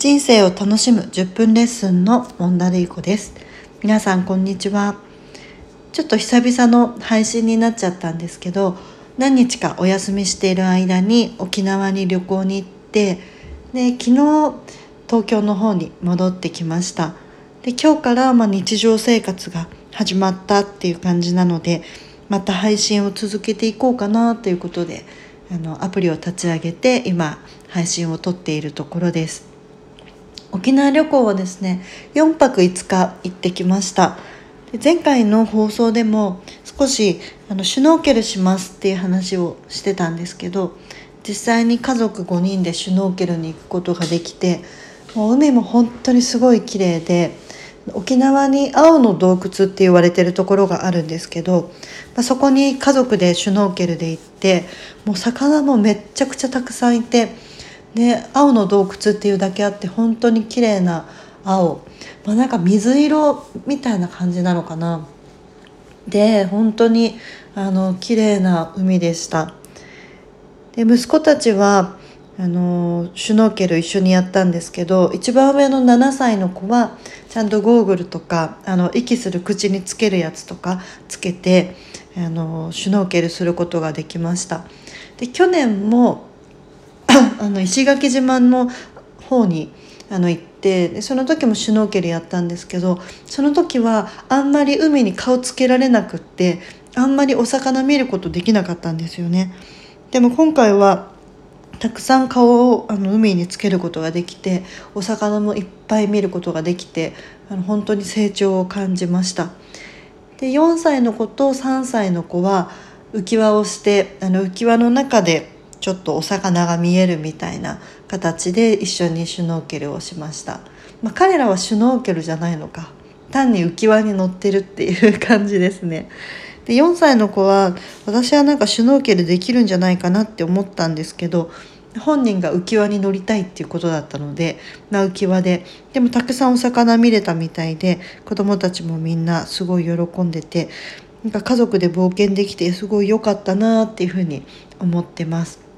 人生を楽しむ10分レッスンのモンダルイコです。皆さんこんにちは。ちょっと久々の配信になっちゃったんですけど何日かお休みしている間に沖縄に旅行に行ってで昨日東京の方に戻ってきました。で今日からま日常生活が始まったっていう感じなのでまた配信を続けていこうかなということであのアプリを立ち上げて今配信を撮っているところです。沖縄旅行はですね4泊5日行ってきました。前回の放送でも少しあのシュノーケルしますっていう話をしてたんですけど実際に家族5人でシュノーケルに行くことができてもう海も本当にすごい綺麗で沖縄に青の洞窟って言われてるところがあるんですけど、まあ、そこに家族でシュノーケルで行ってもう魚もめっちゃくちゃたくさんいてで青の洞窟っていうだけあって本当に綺麗な青、まあ、なんか水色みたいな感じなのかな。で本当にあの綺麗な海でした。で息子たちはあのシュノーケル一緒にやったんですけど一番上の7歳の子はちゃんとゴーグルとかあの息する口につけるやつとかつけてあのシュノーケルすることができました。で去年も あの石垣島の方にあの行ってでその時もシュノーケルやったんですけどその時はあんまり海に顔つけられなくってあんまりお魚見ることできなかったんですよね。でも今回はたくさん顔をあの海につけることができてお魚もいっぱい見ることができてあの本当に成長を感じました。で4歳の子と3歳の子は浮き輪をしてあの浮き輪の中でちょっとお魚が見えるみたいな形で一緒にシュノーケルをしました、まあ、彼らはシュノーケルじゃないのか。単に浮き輪に乗ってるっていう感じですね。で4歳の子は私はなんかシュノーケルできるんじゃないかなって思ったんですけど本人が浮き輪に乗りたいっていうことだったので、まあ、浮き輪で。でもたくさんお魚見れたみたいで子供たちもみんなすごい喜んでてなんか家族で冒険できてすごい良かったなっていうふうに思ってます。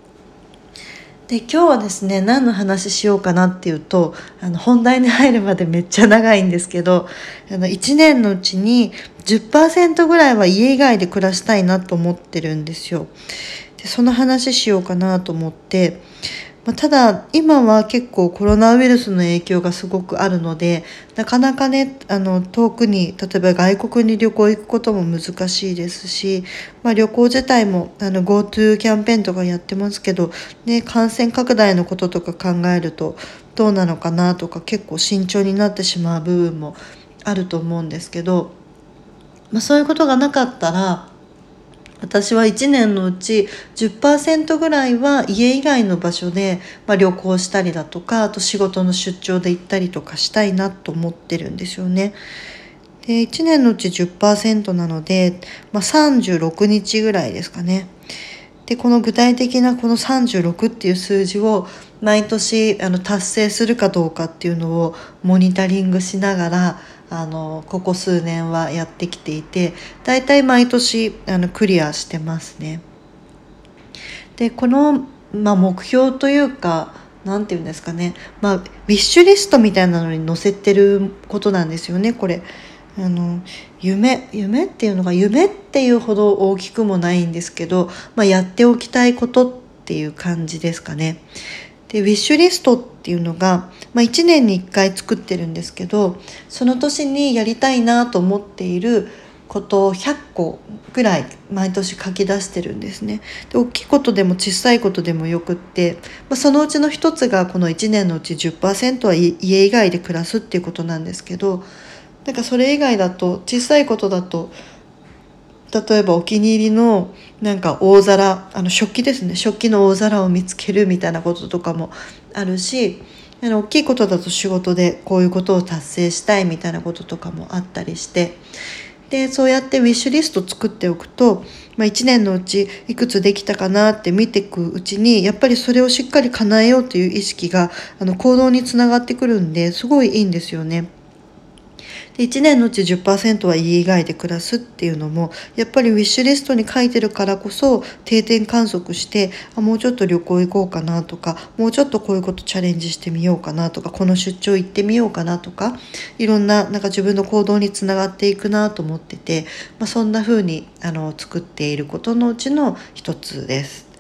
で今日はですね何の話しようかなっていうとあの本題に入るまでめっちゃ長いんですけどあの1年のうちに10%ぐらいは家以外で暮らしたいなと思ってるんですよ。でその話しようかなと思ってまあ、ただ今は結構コロナウイルスの影響がすごくあるのでなかなかねあの遠くに例えば外国に旅行行くことも難しいですし、まあ、旅行自体もあの GoTo キャンペーンとかやってますけど、ね、感染拡大のこととか考えるとどうなのかなとか結構慎重になってしまう部分もあると思うんですけど、まあ、そういうことがなかったら私は1年のうち10%ぐらいは家以外の場所で、まあ、旅行したりだとかあと仕事の出張で行ったりとかしたいなと思ってるんですよね。で1年のうち10%なので、まあ、36日ぐらいですかね。でこの具体的なこの36っていう数字を毎年あの達成するかどうかっていうのをモニタリングしながらあのここ数年はやってきていてだいたい毎年あのクリアしてますね。でこの、まあ、目標というか何て言うんですかね、まあ、ウィッシュリストみたいなのに載せてることなんですよねこれ。あの夢夢っていうのが夢っていうほど大きくもないんですけど、まあ、やっておきたいことっていう感じですかね。でウィッシュリストっていうのが、まあ、1年に1回作ってるんですけどその年にやりたいなと思っていることを100個ぐらい毎年書き出してるんですね。で大きいことでも小さいことでもよくって、まあ、そのうちの一つがこの1年のうち10%は家以外で暮らすっていうことなんですけどなんかそれ以外だと小さいことだと例えばお気に入りのなんか大皿あの食器ですね食器の大皿を見つけるみたいなこととかもあるしあの大きいことだと仕事でこういうことを達成したいみたいなこととかもあったりしてでそうやってウィッシュリスト作っておくと、まあ、1年のうちいくつできたかなって見ていくうちにやっぱりそれをしっかり叶えようという意識があの行動につながってくるんですごいいいんですよね。で1年のうち10%は家以外で暮らすっていうのもやっぱりウィッシュリストに書いてるからこそ定点観測してあもうちょっと旅行行こうかなとかもうちょっとこういうことチャレンジしてみようかなとかこの出張行ってみようかなとかいろんななんか自分の行動につながっていくなと思ってて、まあ、そんな風にあの作っていることのうちの一つです。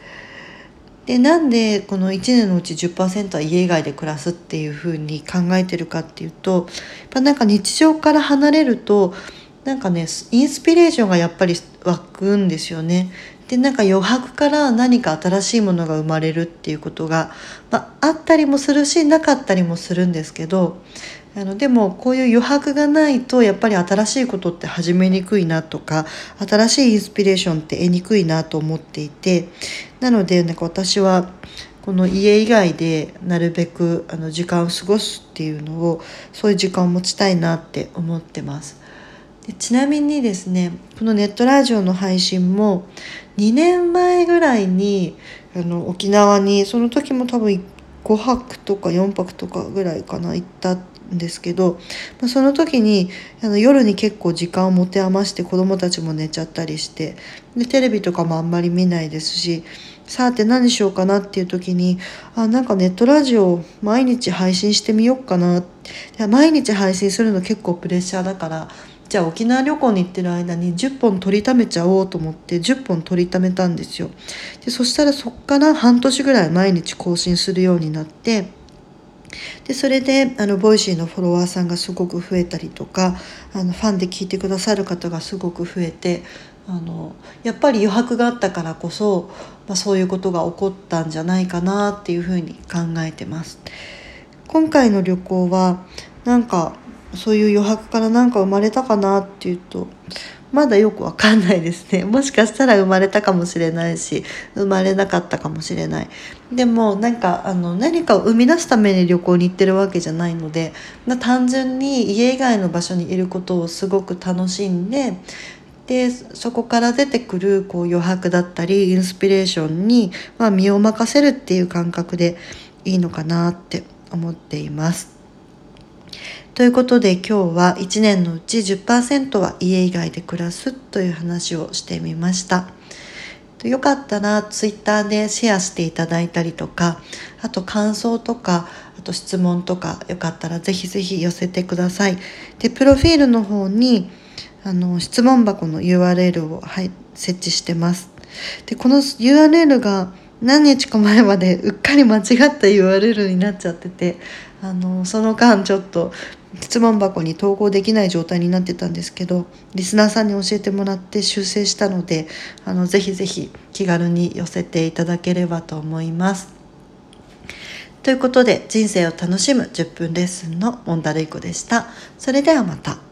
でなんでこの1年のうち10%は家以外で暮らすっていうふうに考えてるかっていうとやっぱなんか日常から離れるとなんかねインスピレーションがやっぱり湧くんですよね。でなんか余白から何か新しいものが生まれるっていうことが、まあ、あったりもするしなかったりもするんですけどあのでもこういう余白がないとやっぱり新しいことって始めにくいなとか新しいインスピレーションって得にくいなと思っていてなのでなんか私はこの家以外でなるべくあの時間を過ごすっていうのをそういう時間を持ちたいなって思ってます。でちなみにですねこのネットラジオの配信も2年前ぐらいにあの沖縄にその時も多分5泊とか4泊とかぐらいかな行ったんですけど、まあ、その時にあの夜に結構時間を持て余して子供たちも寝ちゃったりしてでテレビとかもあんまり見ないですしさて何しようかなっていう時にあなんかネットラジオ毎日配信してみようかな。毎日配信するの結構プレッシャーだからじゃあ沖縄旅行に行ってる間に10本取りためちゃおうと思って10本取りためたんですよ。でそしたらそっから半年ぐらい毎日更新するようになってでそれであの Voicy のフォロワーさんがすごく増えたりとかあのファンで聞いてくださる方がすごく増えてあのやっぱり余白があったからこそ、まあ、そういうことが起こったんじゃないかなっていうふうに考えてます。今回の旅行はなんかそういう余白から何か生まれたかなっていうとまだよくわかんないですね もしかしたら生まれたかもしれないし生まれなかったかもしれないでもなんかあの何かを生み出すために旅行に行ってるわけじゃないので単純に家以外の場所にいることをすごく楽しんででそこから出てくるこう余白だったりインスピレーションに、まあ、身を任せるっていう感覚でいいのかなって思っています。ということで今日は1年のうち10%は家以外で暮らすという話をしてみました。よかったらツイッターでシェアしていただいたりとかあと感想とかあと質問とかよかったらぜひぜひ寄せてください。でプロフィールの方にあの質問箱の URL を、はい、設置してます。でこの URL が何日か前までうっかり間違った URL になっちゃっててあのその間ちょっと質問箱に投稿できない状態になってたんですけどリスナーさんに教えてもらって修正したのであのぜひぜひ気軽に寄せていただければと思います。ということで人生を楽しむ10分レッスンのモンダルイコでした。それではまた。